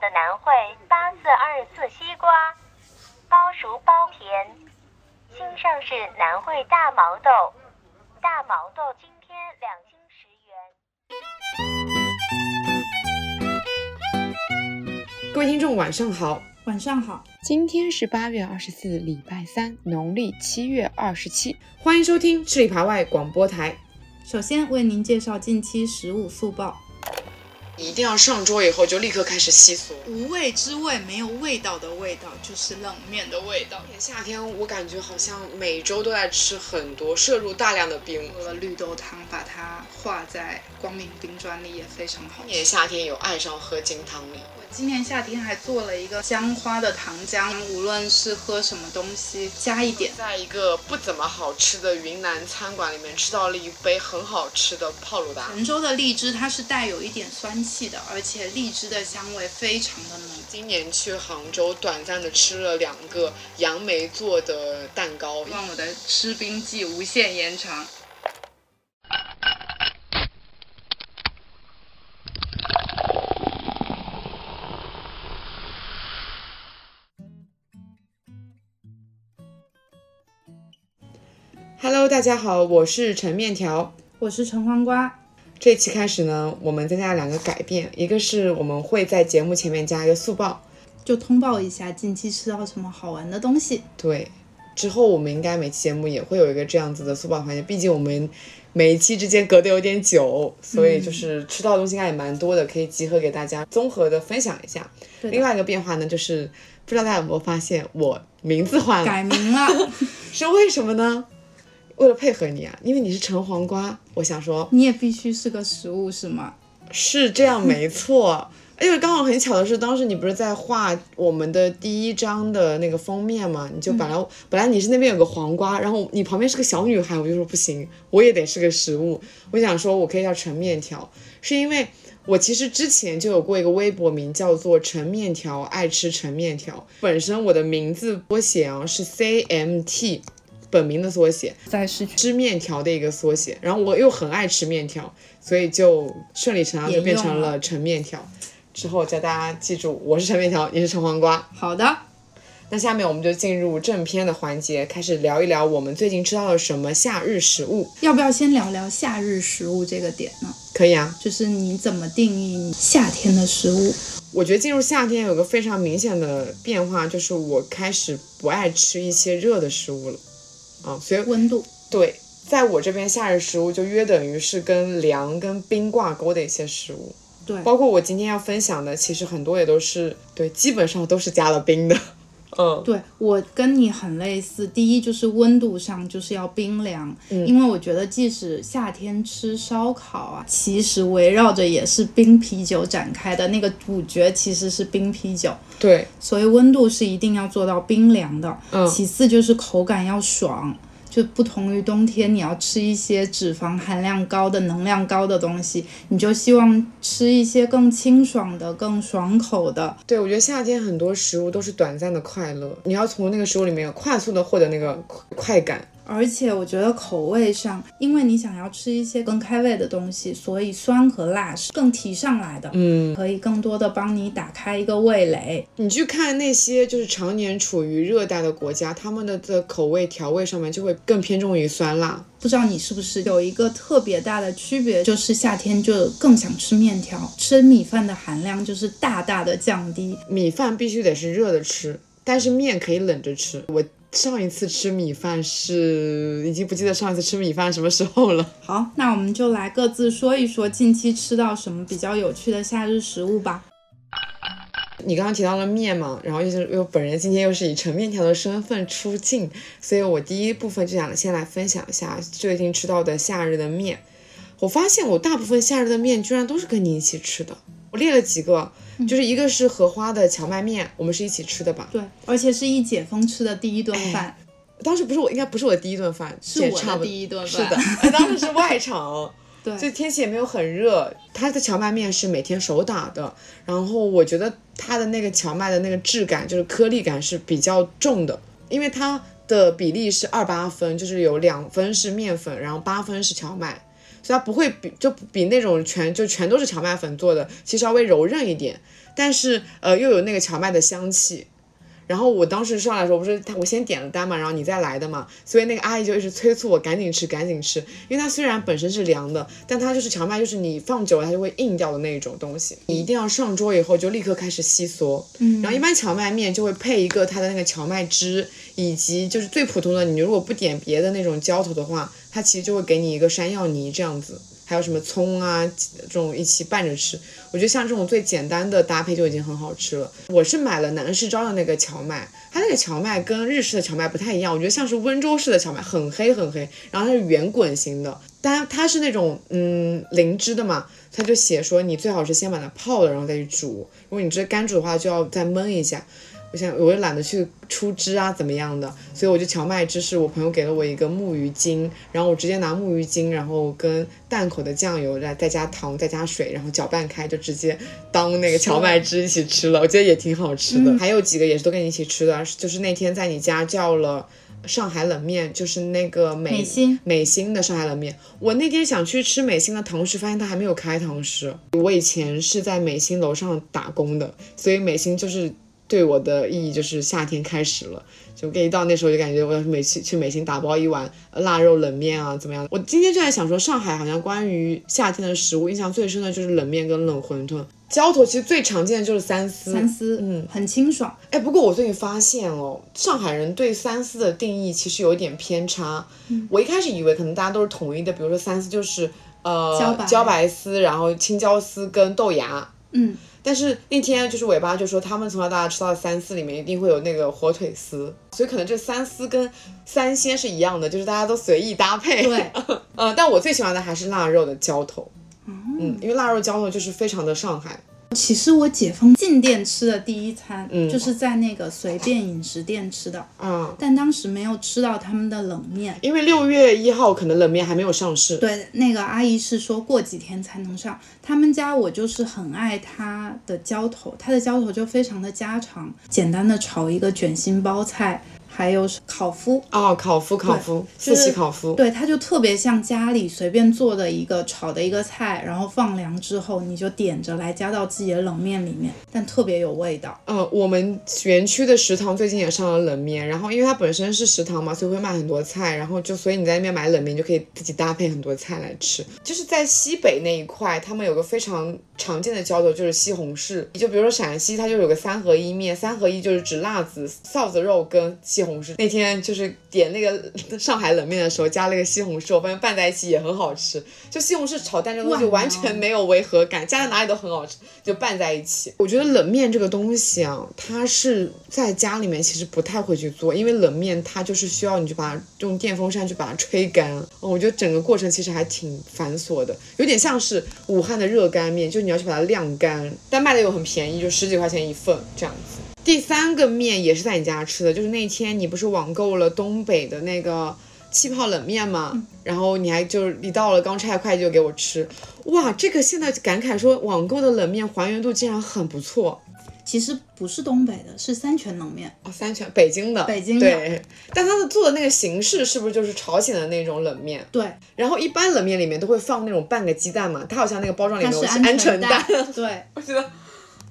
的南汇八四二四西瓜，包熟包甜。新上市南汇大毛豆，大毛豆今天两斤十元。各位听众，晚上好，晚上好。今天是八月二十四，礼拜三，农历七月二十七。欢迎收听吃里扒外广播台。首先为您介绍近期食物速报。一定要上桌以后就立刻开始吸收，无味之味，没有味道的味道，就是冷面的味道。夏天我感觉好像每周都在吃很多，摄入大量的冰。喝了绿豆汤，把它化在光明冰砖里也非常好。今年夏天有爱上喝金汤力。今年夏天还做了一个姜花的糖浆，无论是喝什么东西，加一点。在一个不怎么好吃的云南餐馆里面吃到了一杯很好吃的泡鲁达。泉州的荔枝它是带有一点酸气的，而且荔枝的香味非常的浓。今年去杭州，短暂的吃了两个杨梅做的蛋糕，让我的吃冰记无限延长。Hello，大家好，我是陈面条，我是陈黄瓜。这期开始呢，我们增加了两个改变，一个是我们会在节目前面加一个速报，就通报一下近期吃到什么好玩的东西。对，之后我们应该每期节目也会有一个这样子的速报环节，毕竟我们每一期之间隔得有点久，所以就是吃到的东西应该也蛮多的，可以集合给大家综合的分享一下。另外一个变化呢，就是不知道大家有没有发现，我名字换了，改名了，是为什么呢？为了配合你啊，因为你是橙黄瓜，我想说你也必须是个食物是吗？是这样没错，而且刚好很巧的是，当时你不是在画我们的第一章的那个封面吗？你就本来本来你是那边有个黄瓜，然后你旁边是个小女孩，我就说不行，我也得是个食物。我想说我可以叫陈面条，是因为我其实之前就有过一个微博名叫做陈面条爱吃陈面条，本身我的名字缩写啊是 C M T。本名的缩写，在是吃面条的一个缩写，然后我又很爱吃面条，所以就顺理成章就变成了陈面条。之后叫大家记住，我是陈面条，你是陈黄瓜。好的，那下面我们就进入正片的环节，开始聊一聊我们最近吃到了什么夏日食物。要不要先聊聊夏日食物这个点呢？可以啊，就是你怎么定义夏天的食物？我觉得进入夏天有个非常明显的变化，就是我开始不爱吃一些热的食物了。啊，所以温度对，在我这边夏日食物就约等于是跟凉跟冰挂钩的一些食物，对，包括我今天要分享的，其实很多也都是对，基本上都是加了冰的。嗯，对我跟你很类似，第一就是温度上就是要冰凉，因为我觉得即使夏天吃烧烤啊，其实围绕着也是冰啤酒展开的，那个主角其实是冰啤酒。对，所以温度是一定要做到冰凉的。嗯，其次就是口感要爽。就不同于冬天，你要吃一些脂肪含量高的、能量高的东西，你就希望吃一些更清爽的、更爽口的。对，我觉得夏天很多食物都是短暂的快乐，你要从那个食物里面快速的获得那个快感。而且我觉得口味上，因为你想要吃一些更开胃的东西，所以酸和辣是更提上来的。嗯，可以更多的帮你打开一个味蕾。你去看那些就是常年处于热带的国家，他们的的口味调味上面就会更偏重于酸辣。不知道你是不是有一个特别大的区别，就是夏天就更想吃面条，吃米饭的含量就是大大的降低。米饭必须得是热的吃，但是面可以冷着吃。我。上一次吃米饭是已经不记得上一次吃米饭什么时候了。好，那我们就来各自说一说近期吃到什么比较有趣的夏日食物吧。你刚刚提到了面嘛，然后又是又本人今天又是以盛面条的身份出镜，所以我第一部分就想先来分享一下最近吃到的夏日的面。我发现我大部分夏日的面居然都是跟你一起吃的，我列了几个。就是一个是荷花的荞麦面，我们是一起吃的吧？对，而且是一解封吃的第一顿饭。当时不是我，应该不是我的第一顿饭，是我的第一顿饭。是的，当时是外场，对，就天气也没有很热。它的荞麦面是每天手打的，然后我觉得它的那个荞麦的那个质感，就是颗粒感是比较重的，因为它的比例是二八分，就是有两分是面粉，然后八分是荞麦。它不会比就比那种全就全都是荞麦粉做的，其实稍微柔韧一点，但是呃又有那个荞麦的香气。然后我当时上来的时候，不是他我先点了单嘛，然后你再来的嘛，所以那个阿姨就一直催促我赶紧吃，赶紧吃，因为它虽然本身是凉的，但它就是荞麦，就是你放久了它就会硬掉的那种东西，你一定要上桌以后就立刻开始吸缩。嗯，然后一般荞麦面就会配一个它的那个荞麦汁，以及就是最普通的，你如果不点别的那种浇头的话，它其实就会给你一个山药泥这样子。还有什么葱啊，这种一起拌着吃，我觉得像这种最简单的搭配就已经很好吃了。我是买了南市招的那个荞麦，它那个荞麦跟日式的荞麦不太一样，我觉得像是温州式的荞麦，很黑很黑，然后它是圆滚型的，但它是那种嗯灵芝的嘛，它就写说你最好是先把它泡了，然后再去煮，如果你直接干煮的话，就要再焖一下。我想，我也懒得去出汁啊，怎么样的？所以我就荞麦汁是我朋友给了我一个木鱼精，然后我直接拿木鱼精，然后跟淡口的酱油，再再加糖，再加水，然后搅拌开，就直接当那个荞麦汁一起吃了。我觉得也挺好吃的。还有几个也是都跟你一起吃的，就是那天在你家叫了上海冷面，就是那个美心美心的上海冷面。我那天想去吃美心的堂食，发现它还没有开堂食。我以前是在美心楼上打工的，所以美心就是。对我的意义就是夏天开始了，就一到那时候就感觉我要是每次去美心打包一碗腊肉冷面啊，怎么样？我今天就在想说，上海好像关于夏天的食物印象最深的就是冷面跟冷馄饨，浇头其实最常见的就是三丝，三丝，嗯，很清爽。哎，不过我最近发现哦，上海人对三丝的定义其实有一点偏差。我一开始以为可能大家都是统一的，比如说三丝就是呃茭白丝，然后青椒丝跟豆芽，嗯。但是那天就是尾巴就说他们从小到大吃到的三丝里面一定会有那个火腿丝，所以可能这三丝跟三鲜是一样的，就是大家都随意搭配。对，呃，但我最喜欢的还是腊肉的浇头，嗯，因为腊肉浇头就是非常的上海。其实我解封进店吃的第一餐，嗯就是在那个随便饮食店吃的，嗯，但当时没有吃到他们的冷面，因为六月一号可能冷面还没有上市。对，那个阿姨是说过几天才能上。他们家我就是很爱他的浇头，他的浇头就非常的家常，简单的炒一个卷心包菜。还有烤麸哦，烤麸，烤麸，四喜烤麸，对，它就特别像家里随便做的一个炒的一个菜，然后放凉之后你就点着来加到自己的冷面里面，但特别有味道。嗯，我们园区的食堂最近也上了冷面，然后因为它本身是食堂嘛，所以会卖很多菜，然后就所以你在那边买冷面就可以自己搭配很多菜来吃。就是在西北那一块，他们有个非常常见的浇头就是西红柿，就比如说陕西，它就有个三合一面，三合一就是指辣子、臊子肉跟西。红柿那天就是点那个 上海冷面的时候，加了一个西红柿，我发现拌在一起也很好吃。就西红柿炒蛋这个东西完全没有违和感，加在哪里都很好吃，就拌在一起。我觉得冷面这个东西啊，它是在家里面其实不太会去做，因为冷面它就是需要你去把它用电风扇去把它吹干。我觉得整个过程其实还挺繁琐的，有点像是武汉的热干面，就你要去把它晾干，但卖的又很便宜，就十几块钱一份这样子。第三个面也是在你家吃的，就是那天你不是网购了东北的那个气泡冷面吗？然后你还就是你到了刚拆快递就给我吃，哇，这个现在感慨说网购的冷面还原度竟然很不错。其实不是东北的，是三全冷面哦，三全北京的，北京的。对，但它的做的那个形式是不是就是朝鲜的那种冷面？对。然后一般冷面里面都会放那种半个鸡蛋嘛，它好像那个包装里面是鹌鹑蛋。对，我觉得。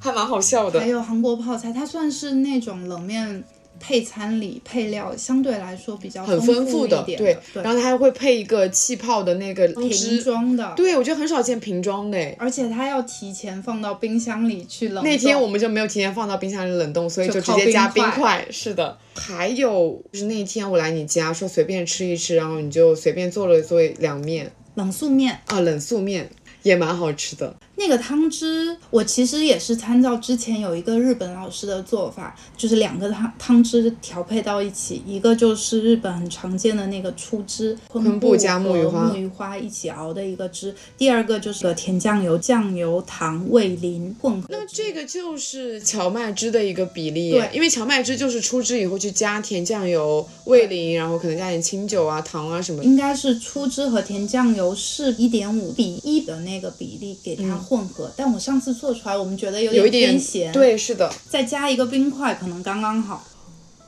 还蛮好笑的，还有韩国泡菜，它算是那种冷面配餐里配料相对来说比较很丰富的，对。然后它还会配一个气泡的那个瓶装的，对我觉得很少见瓶装的，而且它要提前放到冰箱里去冷。那天我们就没有提前放到冰箱里冷冻，所以就直接加冰块。是的，还有就是那天我来你家说随便吃一吃，然后你就随便做了做凉面，冷素面啊，冷素面也蛮好吃的。那个汤汁，我其实也是参照之前有一个日本老师的做法，就是两个汤汤汁调配到一起，一个就是日本很常见的那个出汁，昆布加木鱼花，木鱼花一起熬的一个汁。第二个就是个甜酱油、酱油、糖、味淋混合。那这个就是荞麦汁的一个比例，对，因为荞麦汁就是出汁以后去加甜酱油、味淋，然后可能加点清酒啊、糖啊什么。应该是出汁和甜酱油是一点五比一的那个比例给它。混合，但我上次做出来，我们觉得有点偏咸。对，是的，再加一个冰块，可能刚刚好。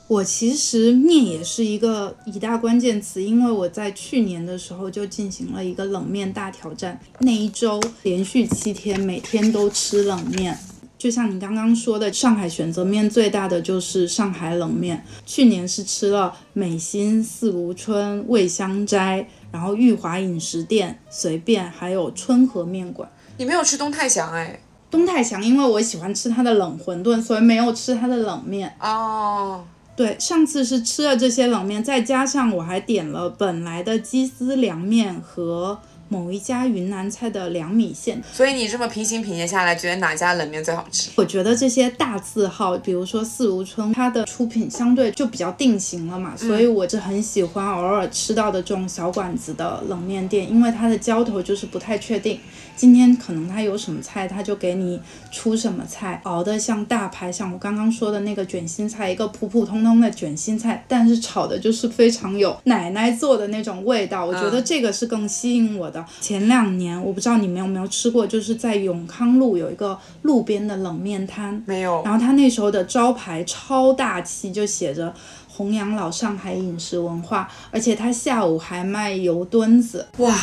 我其实面也是一个一大关键词，因为我在去年的时候就进行了一个冷面大挑战，那一周连续七天，每天都吃冷面。就像你刚刚说的，上海选择面最大的就是上海冷面。去年是吃了美心、四如春、味香斋，然后裕华饮食店、随便，还有春和面馆。你没有吃东泰祥哎？东泰祥，因为我喜欢吃它的冷馄饨，所以没有吃它的冷面。哦。对，上次是吃了这些冷面，再加上我还点了本来的鸡丝凉面和某一家云南菜的凉米线。所以你这么平行品鉴下来，觉得哪家冷面最好吃？我觉得这些大字号，比如说四如春，它的出品相对就比较定型了嘛，所以我是很喜欢偶尔吃到的这种小馆子的冷面店，因为它的浇头就是不太确定。今天可能他有什么菜，他就给你出什么菜，熬的像大排，像我刚刚说的那个卷心菜，一个普普通通的卷心菜，但是炒的就是非常有奶奶做的那种味道，我觉得这个是更吸引我的。前两年我不知道你们有没有吃过，就是在永康路有一个路边的冷面摊，没有。然后他那时候的招牌超大气，就写着弘扬老上海饮食文化，而且他下午还卖油墩子，哇。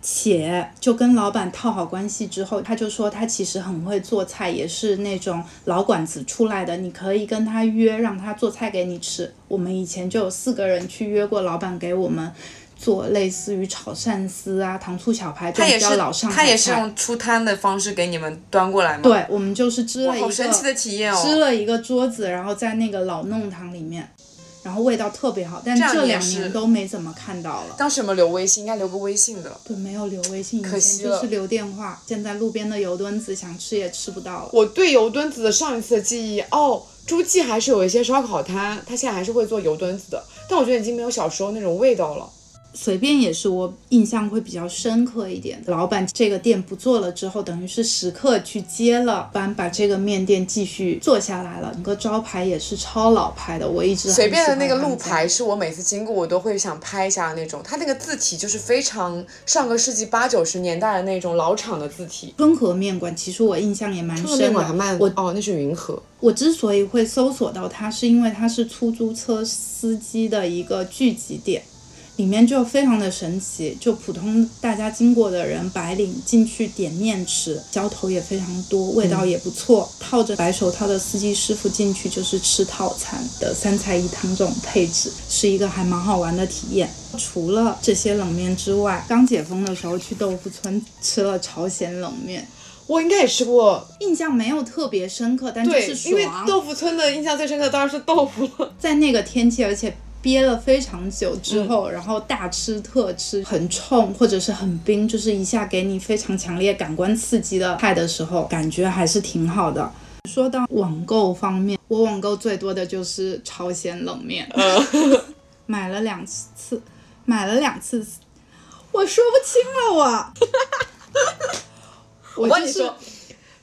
且就跟老板套好关系之后，他就说他其实很会做菜，也是那种老馆子出来的。你可以跟他约，让他做菜给你吃。我们以前就有四个人去约过老板给我们做类似于炒鳝丝啊、糖醋小排这种比较老上海菜。他也是用出摊的方式给你们端过来吗？对，我们就是支了一个神奇的体验哦，支了一个桌子，然后在那个老弄堂里面。然后味道特别好，但这两年都没怎么看到了。当时有没有留微信？应该留个微信的。对，没有留微信，可惜就是留电话。现在路边的油墩子想吃也吃不到了。我对油墩子的上一次的记忆，哦，诸暨还是有一些烧烤摊，他现在还是会做油墩子的，但我觉得已经没有小时候那种味道了。随便也是我印象会比较深刻一点。老板这个店不做了之后，等于是时刻去接了班，把这个面店继续做下来了。整个招牌也是超老牌的，我一直随便的那个路牌是我每次经过我都会想拍一下的那种。它那个字体就是非常上个世纪八九十年代的那种老厂的字体。春和面馆其实我印象也蛮深的。面馆还卖我哦，那是云和。我之所以会搜索到它，是因为它是出租车司机的一个聚集点。里面就非常的神奇，就普通大家经过的人，白领进去点面吃，浇头也非常多，味道也不错。套着白手套的司机师傅进去就是吃套餐的三菜一汤这种配置，是一个还蛮好玩的体验。除了这些冷面之外，刚解封的时候去豆腐村吃了朝鲜冷面，我应该也吃过，印象没有特别深刻，但就是爽。因为豆腐村的印象最深刻当然是豆腐了，在那个天气，而且。憋了非常久之后，然后大吃特吃，很冲或者是很冰，就是一下给你非常强烈感官刺激的菜的时候，感觉还是挺好的。说到网购方面，我网购最多的就是朝鲜冷面，买了两次，买了两次，我说不清了，我，我跟你说。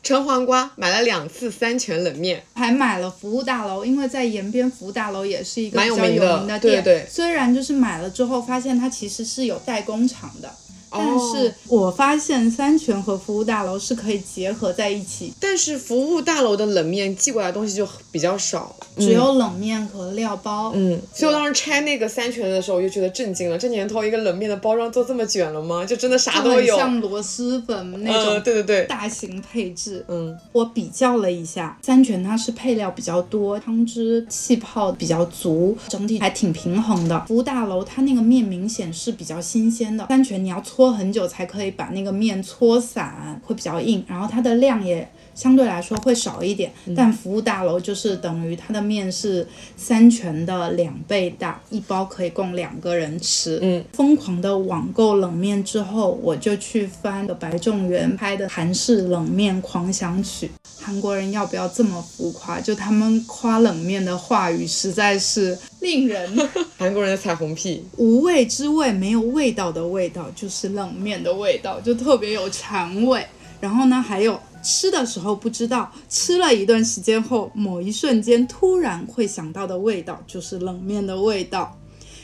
陈黄瓜买了两次三全冷面，还买了服务大楼，因为在延边服务大楼也是一个比较有名的店。对对。虽然就是买了之后发现它其实是有代工厂的。但是我发现三全和服务大楼是可以结合在一起，但是服务大楼的冷面寄过来东西就比较少，只有冷面和料包。嗯，所以我当时拆那个三全的时候，我就觉得震惊了。这年头一个冷面的包装做这么卷了吗？就真的啥都有，像螺蛳粉那种。对对对，大型配置。嗯，我比较了一下，三全它是配料比较多，汤汁气泡比较足，整体还挺平衡的。服务大楼它那个面明显是比较新鲜的，三全你要搓。搓很久才可以把那个面搓散，会比较硬，然后它的量也相对来说会少一点。但服务大楼就是等于它的面是三全的两倍大，一包可以供两个人吃。嗯，疯狂的网购冷面之后，我就去翻白仲元拍的韩式冷面狂想曲。韩国人要不要这么浮夸？就他们夸冷面的话语实在是令人。韩国人的彩虹屁，无味之味，没有味道的味道，就是冷面的味道，就特别有馋味。然后呢，还有吃的时候不知道，吃了一段时间后，某一瞬间突然会想到的味道，就是冷面的味道。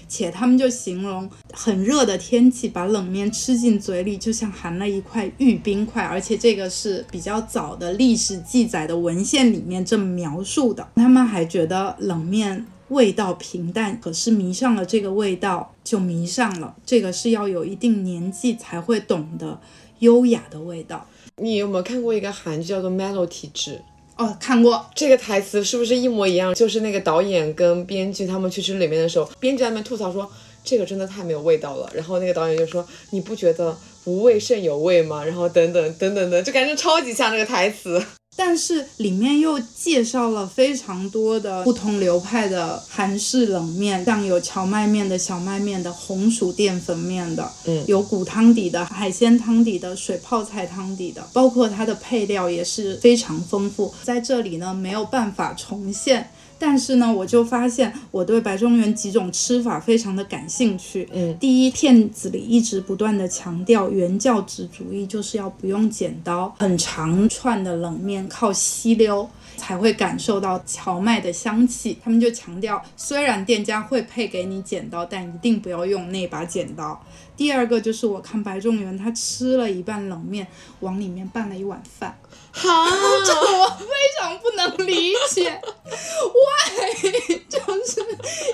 且他们就形容很热的天气，把冷面吃进嘴里，就像含了一块玉冰块。而且这个是比较早的历史记载的文献里面这么描述的。他们还觉得冷面味道平淡，可是迷上了这个味道就迷上了。这个是要有一定年纪才会懂的优雅的味道。你有没有看过一个韩剧叫做《Mellow 体质》？哦，看过。这个台词是不是一模一样？就是那个导演跟编剧他们去吃里面的时候，编剧在那边吐槽说这个真的太没有味道了。然后那个导演就说你不觉得无味胜有味吗？然后等等等等的，就感觉超级像这个台词。但是里面又介绍了非常多的不同流派的韩式冷面，像有荞麦面的、小麦面的、红薯淀粉面的，嗯，有骨汤底的、海鲜汤底的、水泡菜汤底的，包括它的配料也是非常丰富，在这里呢没有办法重现。但是呢，我就发现我对白中原几种吃法非常的感兴趣。嗯，第一，片子里一直不断的强调原教旨主义，就是要不用剪刀，很长串的冷面靠吸溜才会感受到荞麦的香气。他们就强调，虽然店家会配给你剪刀，但一定不要用那把剪刀。第二个就是我看白仲元他吃了一半冷面，往里面拌了一碗饭。哈，这个我非常不能理解，why？就是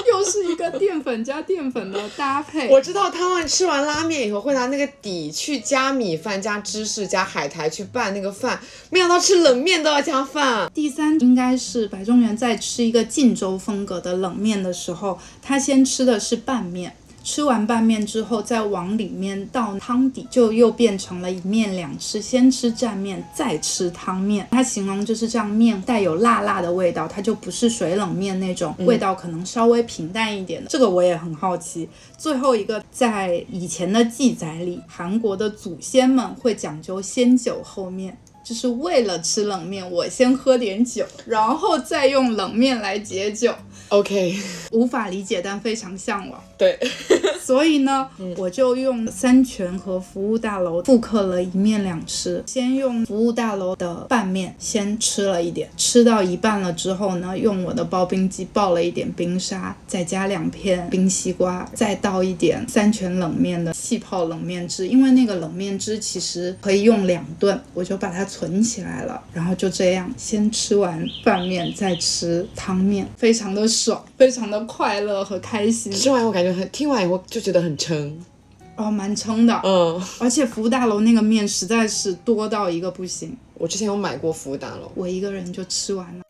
又是一个淀粉加淀粉的搭配。我知道他们吃完拉面以后会拿那个底去加米饭、加芝士、加海苔去拌那个饭，没想到吃冷面都要加饭。第三应该是白中原在吃一个晋州风格的冷面的时候，他先吃的是拌面。吃完拌面之后，再往里面倒汤底，就又变成了一面两吃。先吃蘸面，再吃汤面。它形容就是这样，面带有辣辣的味道，它就不是水冷面那种味道，可能稍微平淡一点的。这个我也很好奇。最后一个，在以前的记载里，韩国的祖先们会讲究先酒后面。就是为了吃冷面，我先喝点酒，然后再用冷面来解酒。OK，无法理解，但非常向往。对，所以呢，我就用三全和服务大楼复刻了一面两吃。先用服务大楼的拌面先吃了一点，吃到一半了之后呢，用我的刨冰机刨了一点冰沙，再加两片冰西瓜，再倒一点三全冷面的气泡冷面汁。因为那个冷面汁其实可以用两顿，我就把它。存起来了，然后就这样，先吃完拌面，再吃汤面，非常的爽，非常的快乐和开心。吃完我感觉很，听完以后就觉得很撑，哦，蛮撑的，嗯。而且服务大楼那个面实在是多到一个不行。我之前有买过服务大楼，我一个人就吃完了。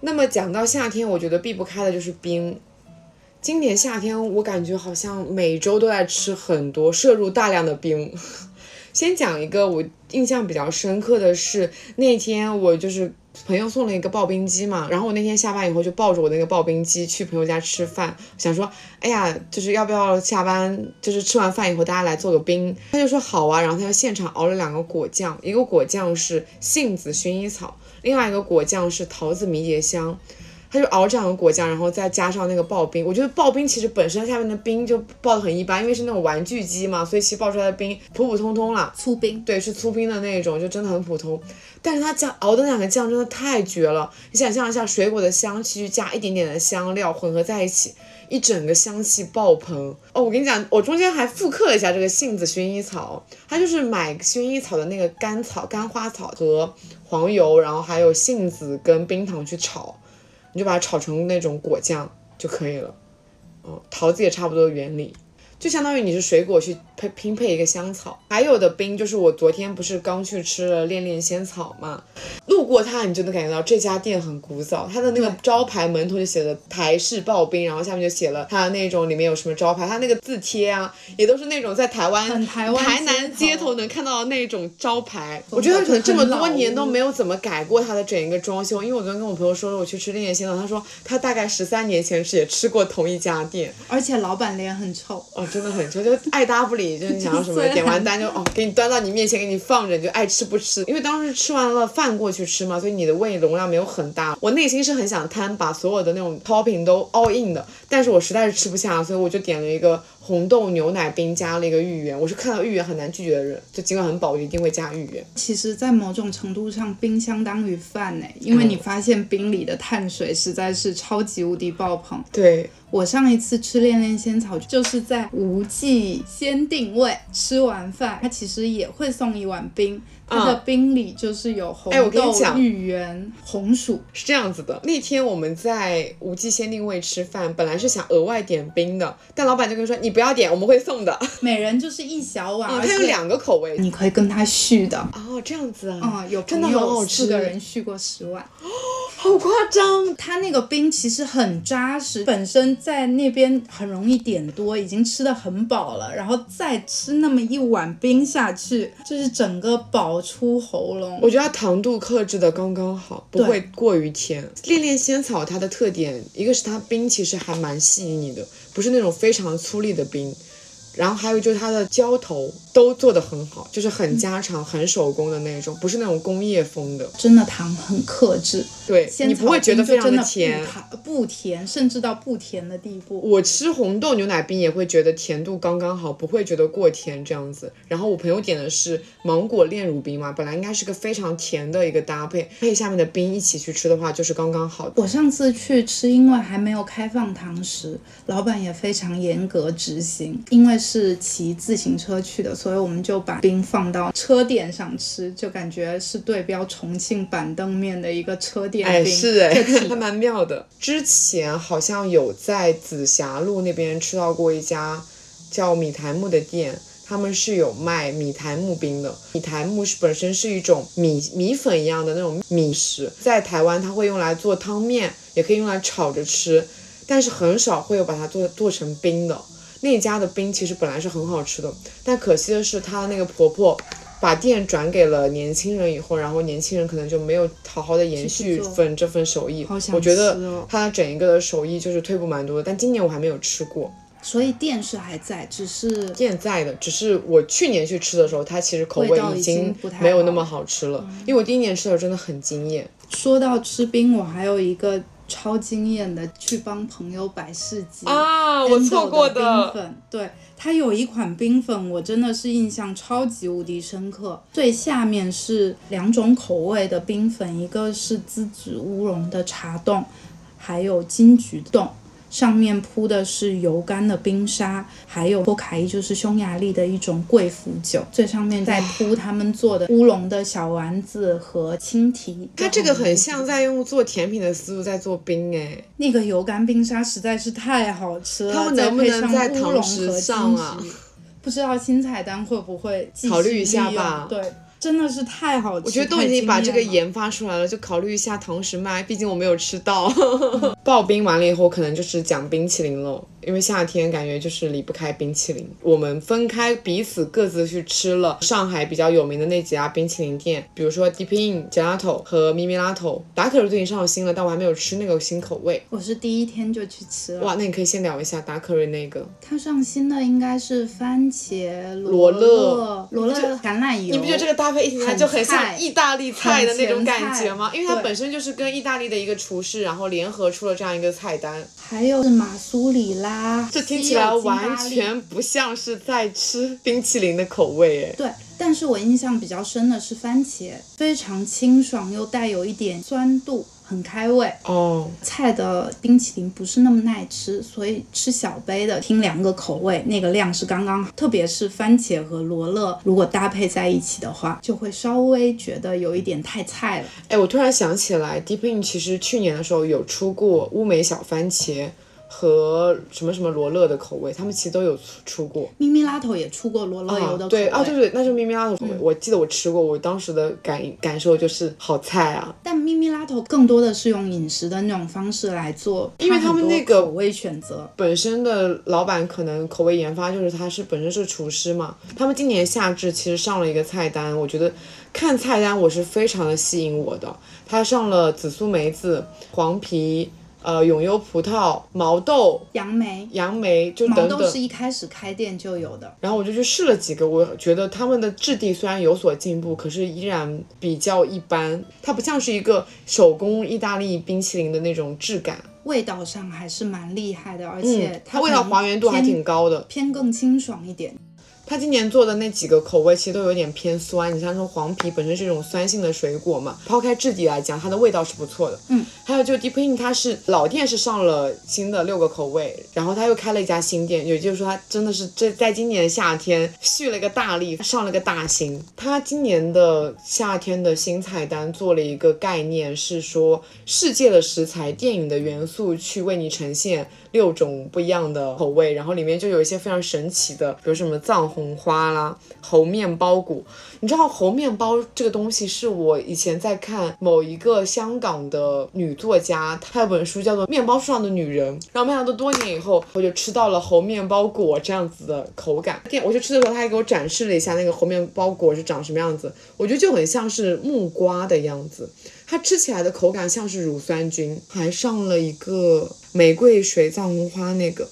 那么讲到夏天，我觉得避不开的就是冰。今年夏天我感觉好像每周都在吃很多，摄入大量的冰。先讲一个我印象比较深刻的是，那天我就是朋友送了一个刨冰机嘛，然后我那天下班以后就抱着我那个刨冰机去朋友家吃饭，想说，哎呀，就是要不要下班，就是吃完饭以后大家来做个冰，他就说好啊，然后他就现场熬了两个果酱，一个果酱是杏子薰衣草，另外一个果酱是桃子迷迭香。他就熬这两个果酱，然后再加上那个刨冰。我觉得刨冰其实本身下面的冰就刨的很一般，因为是那种玩具机嘛，所以其实刨出来的冰普普通通了。粗冰，对，是粗冰的那种，就真的很普通。但是它酱熬的两个酱真的太绝了。你想象一下，水果的香气加一点点的香料混合在一起，一整个香气爆棚。哦，我跟你讲，我中间还复刻了一下这个杏子薰衣草，它就是买薰衣草的那个干草、干花草和黄油，然后还有杏子跟冰糖去炒。你就把它炒成那种果酱就可以了，嗯，桃子也差不多原理，就相当于你是水果去配拼配一个香草。还有的冰就是我昨天不是刚去吃了恋恋仙草嘛，路过它你就能感觉到这家店很古早，它的那个招牌门头就写的台式刨冰，然后下面就写了它的那种里面有什么招牌，它那个字贴啊也都是那种在台湾台湾台南街头能看到的那种招牌。我觉得可能这么多年都没有怎么改过它的整一个装修，因为我昨天跟我朋友说了我去吃恋恋仙草，他说他大概十三年前是也吃过同一家店，而且老板脸很臭哦，真的很臭，就爱搭不理，就是你 想要什么点完单就哦给你端到你面前给你放着，你就爱吃不吃。因为当时吃完了饭过去吃嘛，所以你的胃容量没有很大。我内心是很想贪，把所有的那种 topping 都 all in 的，但是我实在是吃不下，所以我就点了一个红豆牛奶冰加了一个芋圆。我是看到芋圆很难拒绝的人，就尽管很饱，我一定会加芋圆。其实，在某种程度上，冰相当于饭呢，因为你发现冰里的碳水实在是超级无敌爆棚。对。我上一次吃恋恋仙草就是在无忌先定位，吃完饭他其实也会送一碗冰。它的冰里就是有红豆、芋圆、红薯，是这样子的。那天我们在无忌限定位吃饭，本来是想额外点冰的，但老板就跟说你不要点，我们会送的。每人就是一小碗，它有两个口味，你可以跟他续的。哦，这样子啊。嗯，有真的很好吃，四个人续过十碗。好夸张！它那个冰其实很扎实，本身在那边很容易点多，已经吃的很饱了，然后再吃那么一碗冰下去，就是整个饱出喉咙。我觉得它糖度克制的刚刚好，不会过于甜。恋恋仙草它的特点，一个是它冰其实还蛮细腻的，不是那种非常粗粝的冰。然后还有就是它的浇头都做的很好，就是很家常、很手工的那种，不是那种工业风的。真的糖很克制，对你不会觉得非常的甜，不甜，甚至到不甜的地步。我吃红豆牛奶冰也会觉得甜度刚刚好，不会觉得过甜这样子。然后我朋友点的是芒果炼乳冰嘛，本来应该是个非常甜的一个搭配，配下面的冰一起去吃的话，就是刚刚好。我上次去吃，因为还没有开放堂食，老板也非常严格执行，因为。是骑自行车去的，所以我们就把冰放到车垫上吃，就感觉是对标重庆板凳面的一个车垫冰。哎，是哎，还蛮妙的。之前好像有在紫霞路那边吃到过一家叫米台木的店，他们是有卖米台木冰的。米台木是本身是一种米米粉一样的那种米食，在台湾它会用来做汤面，也可以用来炒着吃，但是很少会有把它做做成冰的。那家的冰其实本来是很好吃的，但可惜的是，她那个婆婆把店转给了年轻人以后，然后年轻人可能就没有好好的延续份这份手艺。我觉得她整一个的手艺就是退步蛮多的。但今年我还没有吃过，所以店是还在，只是店在的，只是我去年去吃的时候，它其实口味已经没有那么好吃了。因为我第一年吃的时候真的很惊艳。说到吃冰，我还有一个。超惊艳的，去帮朋友摆市集啊！我错过的冰粉，对，它有一款冰粉，我真的是印象超级无敌深刻。最下面是两种口味的冰粉，一个是栀子乌龙的茶冻，还有金桔冻。上面铺的是油干的冰沙，还有波卡伊，就是匈牙利的一种贵腐酒，最上面再铺他们做的乌龙的小丸子和青提。它这个很像在用做甜品的思路在做冰哎。那个油干冰沙实在是太好吃了，能不能在堂食上啊？不知道新菜单会不会考虑一下吧？对。真的是太好吃，我觉得都已经把这个研发出来了，就考虑一下同时卖，毕竟我没有吃到。刨冰完了以后，可能就是讲冰淇淋了。因为夏天感觉就是离不开冰淇淋，我们分开彼此各自去吃了上海比较有名的那几家冰淇淋店，比如说 Deep In Gelato 和咪咪拉头。达可瑞最近上新了，但我还没有吃那个新口味。我是第一天就去吃了。哇，那你可以先聊一下达可瑞那个。它上新的应该是番茄罗勒罗勒橄榄油。你不觉得这个搭配一起来就很像意大利菜的那种感觉吗？因为它本身就是跟意大利的一个厨师，然后联合出了这样一个菜单。还有是马苏里拉。这听起来完全不像是在吃冰淇淋的口味哎。对，但是我印象比较深的是番茄，非常清爽又带有一点酸度，很开胃。哦，菜的冰淇淋不是那么耐吃，所以吃小杯的，听两个口味，那个量是刚刚好。特别是番茄和罗勒，如果搭配在一起的话，就会稍微觉得有一点太菜了。哎，我突然想起来，Deep In 其实去年的时候有出过乌梅小番茄。和什么什么罗勒的口味，他们其实都有出过。咪咪拉头也出过罗勒油的口味。对啊，对对，那是咪咪拉头口味。我记得我吃过，我当时的感感受就是好菜啊。但咪咪拉头更多的是用饮食的那种方式来做，因为他们那个口味选择本身的老板可能口味研发就是他是本身是厨师嘛。他们今年夏至其实上了一个菜单，我觉得看菜单我是非常的吸引我的。他上了紫苏梅子、黄皮。呃，永优葡萄、毛豆、杨梅、杨梅就等等。毛豆是一开始开店就有的。然后我就去试了几个，我觉得他们的质地虽然有所进步，可是依然比较一般。它不像是一个手工意大利冰淇淋的那种质感。味道上还是蛮厉害的，而且它味道还原度还挺高的，偏更清爽一点。它今年做的那几个口味其实都有点偏酸。你像说黄皮本身是一种酸性的水果嘛，抛开质地来讲，它的味道是不错的。嗯，还有就 Deep In，它是老店是上了新的六个口味，然后它又开了一家新店，也就是说它真的是这在今年夏天蓄了一个大力，上了个大新。它今年的夏天的新菜单做了一个概念，是说世界的食材、电影的元素去为你呈现。六种不一样的口味，然后里面就有一些非常神奇的，比如什么藏红红花啦、猴面包谷。你知道猴面包这个东西是我以前在看某一个香港的女作家，她有本书叫做《面包树上的女人》，然后没想到多年以后，我就吃到了猴面包果这样子的口感。店我去吃的时候，他还给我展示了一下那个猴面包果是长什么样子，我觉得就很像是木瓜的样子。它吃起来的口感像是乳酸菌，还上了一个玫瑰水藏红花那个，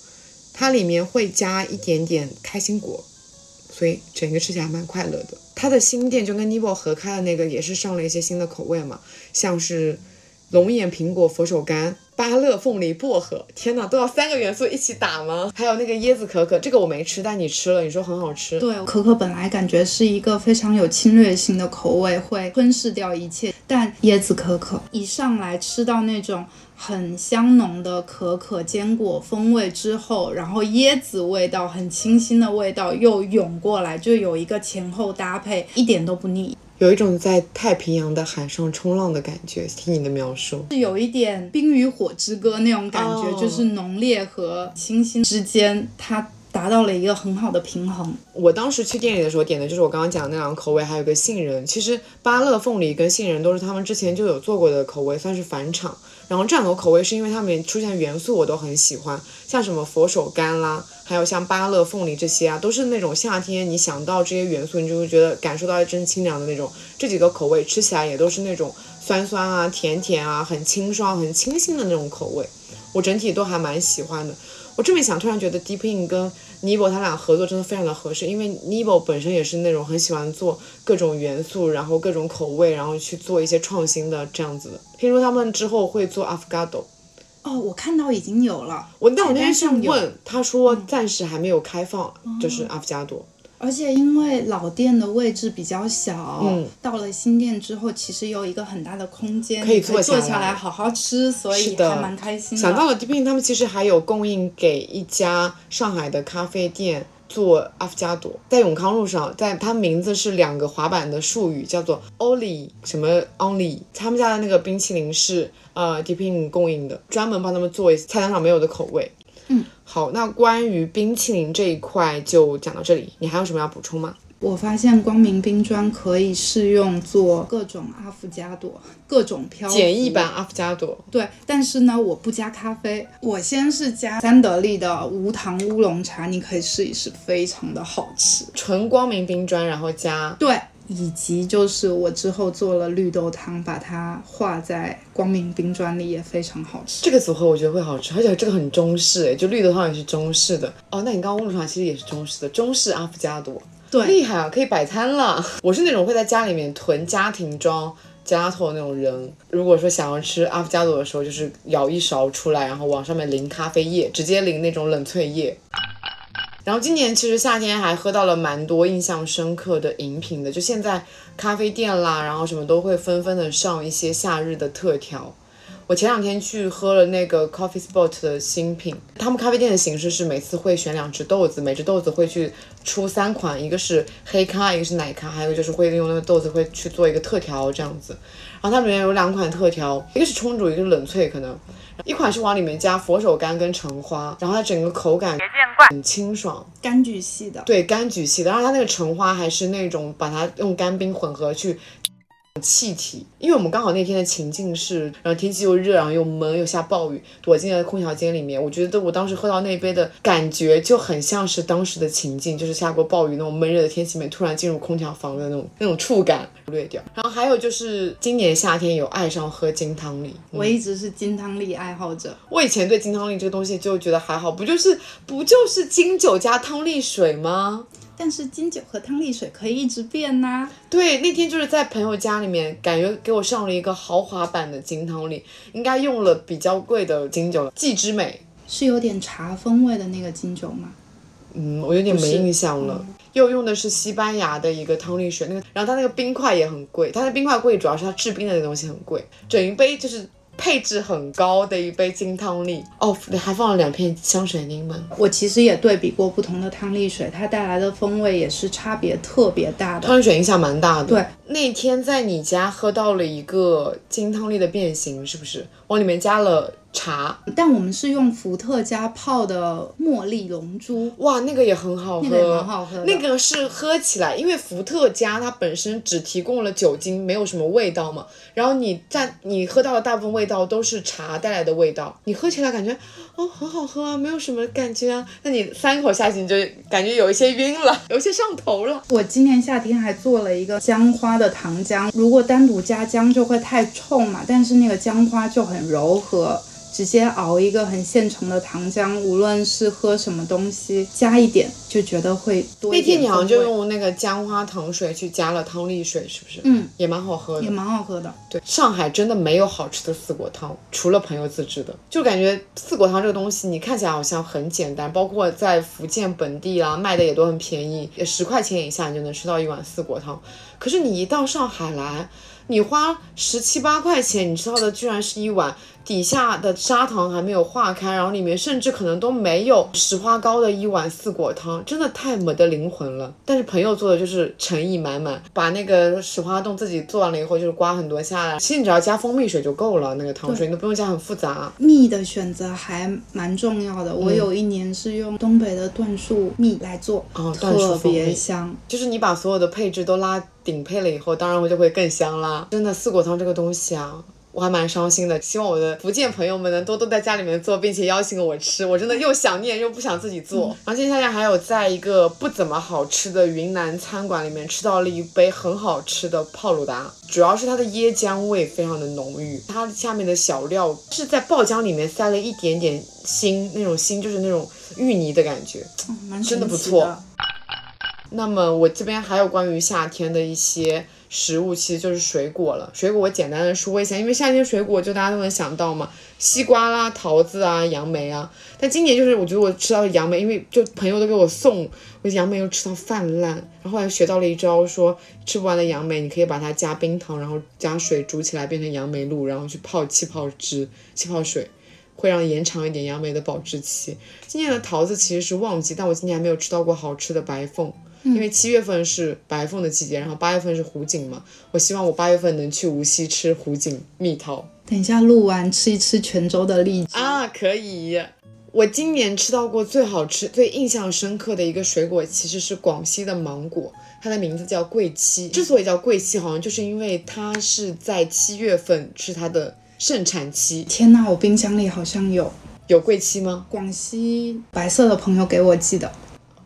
它里面会加一点点开心果，所以整个吃起来蛮快乐的。它的新店就跟 Nibo 合开的那个也是上了一些新的口味嘛，像是龙眼苹果佛手柑。芭乐、凤梨、薄荷，天哪，都要三个元素一起打吗？还有那个椰子可可，这个我没吃，但你吃了，你说很好吃。对，可可本来感觉是一个非常有侵略性的口味，会吞噬掉一切，但椰子可可一上来吃到那种很香浓的可可坚果风味之后，然后椰子味道很清新的味道又涌过来，就有一个前后搭配，一点都不腻。有一种在太平洋的海上冲浪的感觉，听你的描述是有一点《冰与火之歌》那种感觉，就是浓烈和清新之间，它达到了一个很好的平衡。我当时去店里的时候点的就是我刚刚讲的那两个口味，还有个杏仁。其实芭乐、凤梨跟杏仁都是他们之前就有做过的口味，算是返场。然后这两个口味是因为它们出现元素我都很喜欢，像什么佛手柑啦。还有像芭乐、凤梨这些啊，都是那种夏天你想到这些元素，你就会觉得感受到一阵清凉的那种。这几个口味吃起来也都是那种酸酸啊、甜甜啊，很清爽、很清新的那种口味。我整体都还蛮喜欢的。我这么一想，突然觉得 Deep In 跟 Nibo 他俩合作真的非常的合适，因为 Nibo 本身也是那种很喜欢做各种元素，然后各种口味，然后去做一些创新的这样子的。听说他们之后会做 Afgado。哦，我看到已经有了。我那我那天去问，他说暂时还没有开放，就是阿芙加朵。而且因为老店的位置比较小，到了新店之后，其实有一个很大的空间可以坐下来好好吃，所以还蛮开心的。想到了 Deepin，他们其实还有供应给一家上海的咖啡店。做阿芙加朵，在永康路上，在它名字是两个滑板的术语，叫做 Only 什么 Only，他们家的那个冰淇淋是呃 Deepin 供应的，专门帮他们做菜单上没有的口味。嗯，好，那关于冰淇淋这一块就讲到这里，你还有什么要补充吗？我发现光明冰砖可以适用做各种阿芙加朵，各种漂简易版阿芙加朵。对，但是呢，我不加咖啡，我先是加三得利的无糖乌龙茶，你可以试一试，非常的好吃。纯光明冰砖，然后加对，以及就是我之后做了绿豆汤，把它化在光明冰砖里，也非常好吃。这个组合我觉得会好吃，而且这个很中式诶，就绿豆汤也是中式的哦。那你刚刚乌龙茶其实也是中式的，中式阿芙加朵。对，厉害啊，可以摆摊了。我是那种会在家里面囤家庭装家头那种人。如果说想要吃阿芙加朵的时候，就是舀一勺出来，然后往上面淋咖啡液，直接淋那种冷萃液。然后今年其实夏天还喝到了蛮多印象深刻的饮品的，就现在咖啡店啦，然后什么都会纷纷的上一些夏日的特调。我前两天去喝了那个 Coffee Spot 的新品，他们咖啡店的形式是每次会选两只豆子，每只豆子会去出三款，一个是黑咖，一个是奶咖，还有就是会用那个豆子会去做一个特调这样子。然后它里面有两款特调，一个是冲煮，一个是冷萃，可能一款是往里面加佛手柑跟橙花，然后它整个口感很清爽，柑橘系的，对，柑橘系的。然后它那个橙花还是那种把它用干冰混合去。气体，因为我们刚好那天的情境是，然后天气又热，然后又闷，又下暴雨，躲进了空调间里面。我觉得我当时喝到那杯的感觉就很像是当时的情境，就是下过暴雨那种闷热的天气里面，突然进入空调房的那种那种触感忽，略掉。然后还有就是今年夏天有爱上喝金汤力，我一直是金汤力爱好者。我以前对金汤力这个东西就觉得还好，不就是不就是金酒加汤力水吗？但是金酒和汤力水可以一直变呐。对，那天就是在朋友家里面，感觉给我上了一个豪华版的金汤力，应该用了比较贵的金酒，季之美是有点茶风味的那个金酒吗？嗯，我有点没印象了。又用的是西班牙的一个汤力水，那个，然后它那个冰块也很贵，它的冰块贵主要是它制冰的那个东西很贵，整一杯就是。配置很高的一杯金汤力哦，还放了两片香水柠檬。我其实也对比过不同的汤力水，它带来的风味也是差别特别大的。汤力水影响蛮大的。对，那天在你家喝到了一个金汤力的变形，是不是？往里面加了。茶，但我们是用伏特加泡的茉莉龙珠，哇，那个也很好喝，那个很好喝。那个是喝起来，因为伏特加它本身只提供了酒精，没有什么味道嘛。然后你在你喝到的大部分味道都是茶带来的味道，你喝起来感觉哦很好喝啊，没有什么感觉啊。那你三口下去你就感觉有一些晕了，有些上头了。我今年夏天还做了一个姜花的糖浆，如果单独加姜就会太冲嘛，但是那个姜花就很柔和。直接熬一个很现成的糖浆，无论是喝什么东西，加一点就觉得会多一点。那天你好像就用那个姜花糖水去加了汤力水，是不是？嗯，也蛮好喝的，也蛮好喝的。对，上海真的没有好吃的四果汤，除了朋友自制的，就感觉四果汤这个东西，你看起来好像很简单，包括在福建本地啊卖的也都很便宜，也十块钱以下你就能吃到一碗四果汤。可是你一到上海来，你花十七八块钱，你吃到的居然是一碗。底下的砂糖还没有化开，然后里面甚至可能都没有石花膏的一碗四果汤，真的太没得灵魂了。但是朋友做的就是诚意满满，把那个石花冻自己做完了以后，就是刮很多下来。其实你只要加蜂蜜水就够了，那个汤水你都不用加很复杂。蜜的选择还蛮重要的，我有一年是用东北的椴树蜜来做，哦，特别香。就是你把所有的配置都拉顶配了以后，当然我就会更香啦。真的四果汤这个东西啊。我还蛮伤心的，希望我的福建朋友们能多多在家里面做，并且邀请我吃。我真的又想念又不想自己做。然后接下来还有在一个不怎么好吃的云南餐馆里面吃到了一杯很好吃的泡鲁达，主要是它的椰浆味非常的浓郁，它下面的小料是在爆浆里面塞了一点点心，那种心就是那种芋泥的感觉，真的不错。那么我这边还有关于夏天的一些。食物其实就是水果了，水果我简单的说一下，因为夏天水果就大家都能想到嘛，西瓜啦、桃子啊、杨梅啊。但今年就是我觉得我吃到杨梅，因为就朋友都给我送，我杨梅又吃到泛滥，然后还学到了一招，说吃不完的杨梅你可以把它加冰糖，然后加水煮起来变成杨梅露，然后去泡气泡汁、气泡水，会让延长一点杨梅的保质期。今年的桃子其实是旺季，但我今年还没有吃到过好吃的白凤。因为七月份是白凤的季节，然后八月份是湖景嘛，我希望我八月份能去无锡吃湖景蜜桃。等一下录完吃一吃泉州的荔枝啊，可以。我今年吃到过最好吃、最印象深刻的一个水果，其实是广西的芒果，它的名字叫桂七。之所以叫桂七，好像就是因为它是在七月份是它的盛产期。天呐，我冰箱里好像有有桂七吗？广西白色的朋友给我寄的。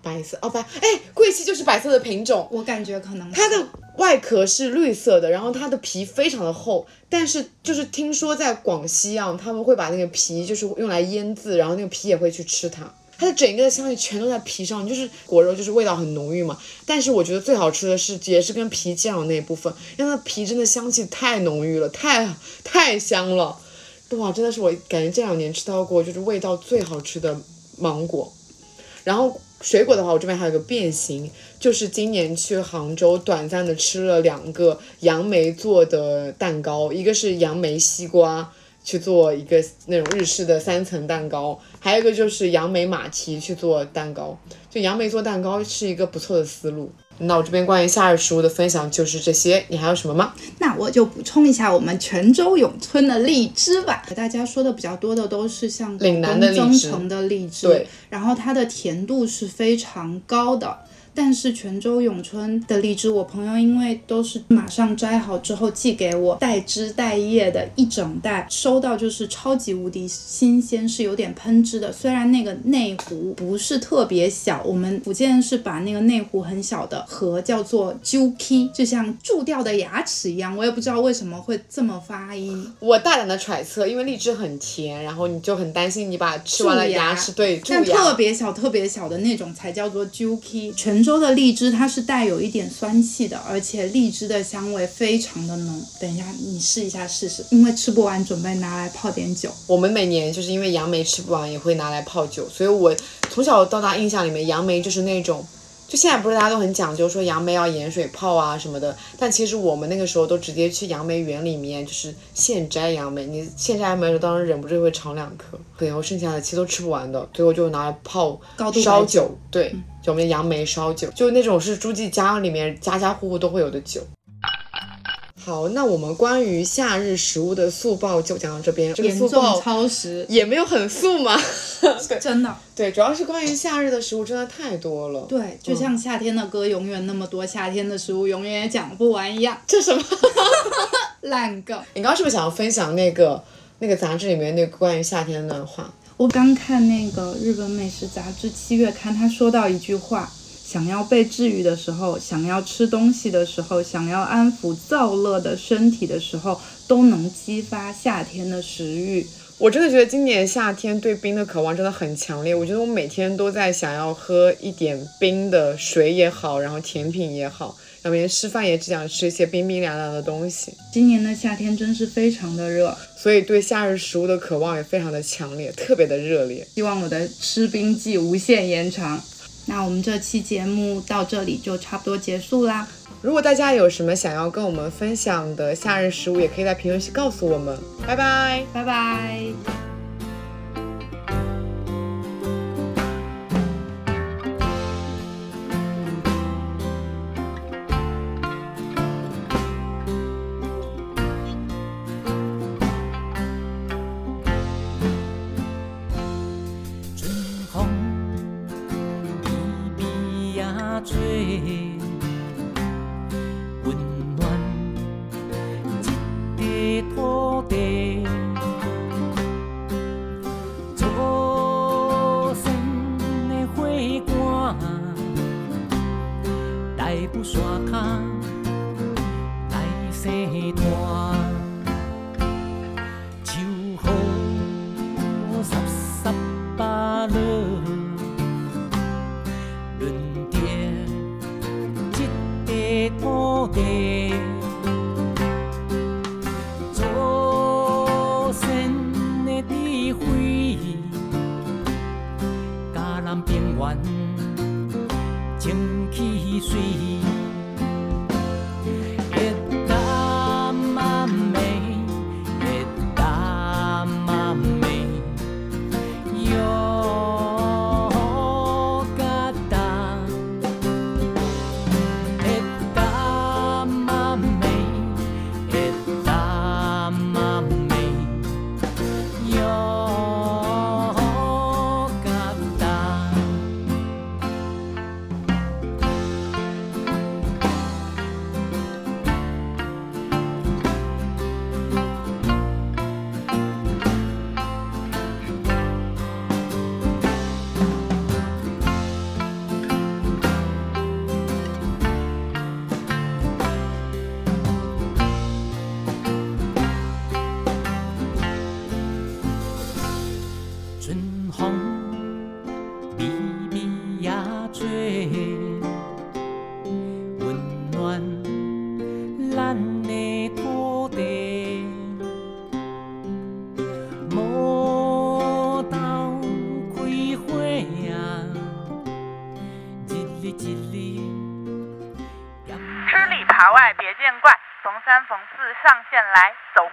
白色哦白哎，桂七就是白色的品种，我感觉可能它的外壳是绿色的，然后它的皮非常的厚，但是就是听说在广西啊，他们会把那个皮就是用来腌制，然后那个皮也会去吃它，它的整个的香气全都在皮上，就是果肉就是味道很浓郁嘛。但是我觉得最好吃的是也是跟皮接壤的那一部分，因为它皮真的香气太浓郁了，太太香了，哇，真的是我感觉这两年吃到过就是味道最好吃的芒果，然后。水果的话，我这边还有个变形，就是今年去杭州短暂的吃了两个杨梅做的蛋糕，一个是杨梅西瓜去做一个那种日式的三层蛋糕，还有一个就是杨梅马蹄去做蛋糕。就杨梅做蛋糕是一个不错的思路。那我这边关于夏日食物的分享就是这些，你还有什么吗？那我就补充一下我们泉州永春的荔枝吧。大家说的比较多的都是像岭南的增城的荔枝，对，然后它的甜度是非常高的。但是泉州永春的荔枝，我朋友因为都是马上摘好之后寄给我，带枝带叶的一整袋，收到就是超级无敌新鲜，是有点喷汁的。虽然那个内核不是特别小，我们福建是把那个内核很小的核叫做揪 k 就像蛀掉的牙齿一样。我也不知道为什么会这么发音。我大胆的揣测，因为荔枝很甜，然后你就很担心你把吃完了牙齿对蛀牙。但特别小特别小的那种才叫做揪 k 全。州的荔枝它是带有一点酸气的，而且荔枝的香味非常的浓。等一下你试一下试试，因为吃不完准备拿来泡点酒。我们每年就是因为杨梅吃不完也会拿来泡酒，所以我从小到大印象里面杨梅就是那种。就现在不是大家都很讲究说杨梅要盐水泡啊什么的，但其实我们那个时候都直接去杨梅园里面就是现摘杨梅，你现摘杨梅的时候当时忍不住会尝两颗，可能剩下的其实都吃不完的，最后就拿来泡烧酒，对，就我们杨梅烧酒，就那种是诸暨家里面家家户户都会有的酒。好，那我们关于夏日食物的速报就讲到这边。这个速报超时也没有很速嘛，真的。对，主要是关于夏日的食物真的太多了。对，就像夏天的歌永远那么多，夏天的食物永远也讲不完一样。这什么 烂梗？你刚刚是不是想要分享那个那个杂志里面那个关于夏天的话？我刚看那个日本美食杂志七月刊，他说到一句话。想要被治愈的时候，想要吃东西的时候，想要安抚燥热的身体的时候，都能激发夏天的食欲。我真的觉得今年夏天对冰的渴望真的很强烈。我觉得我每天都在想要喝一点冰的水也好，然后甜品也好，然后连吃饭也只想吃一些冰冰凉凉的东西。今年的夏天真是非常的热，所以对夏日食物的渴望也非常的强烈，特别的热烈。希望我的吃冰季无限延长。那我们这期节目到这里就差不多结束啦。如果大家有什么想要跟我们分享的夏日食物，也可以在评论区告诉我们。拜拜，拜拜。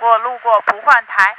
我路过不换台，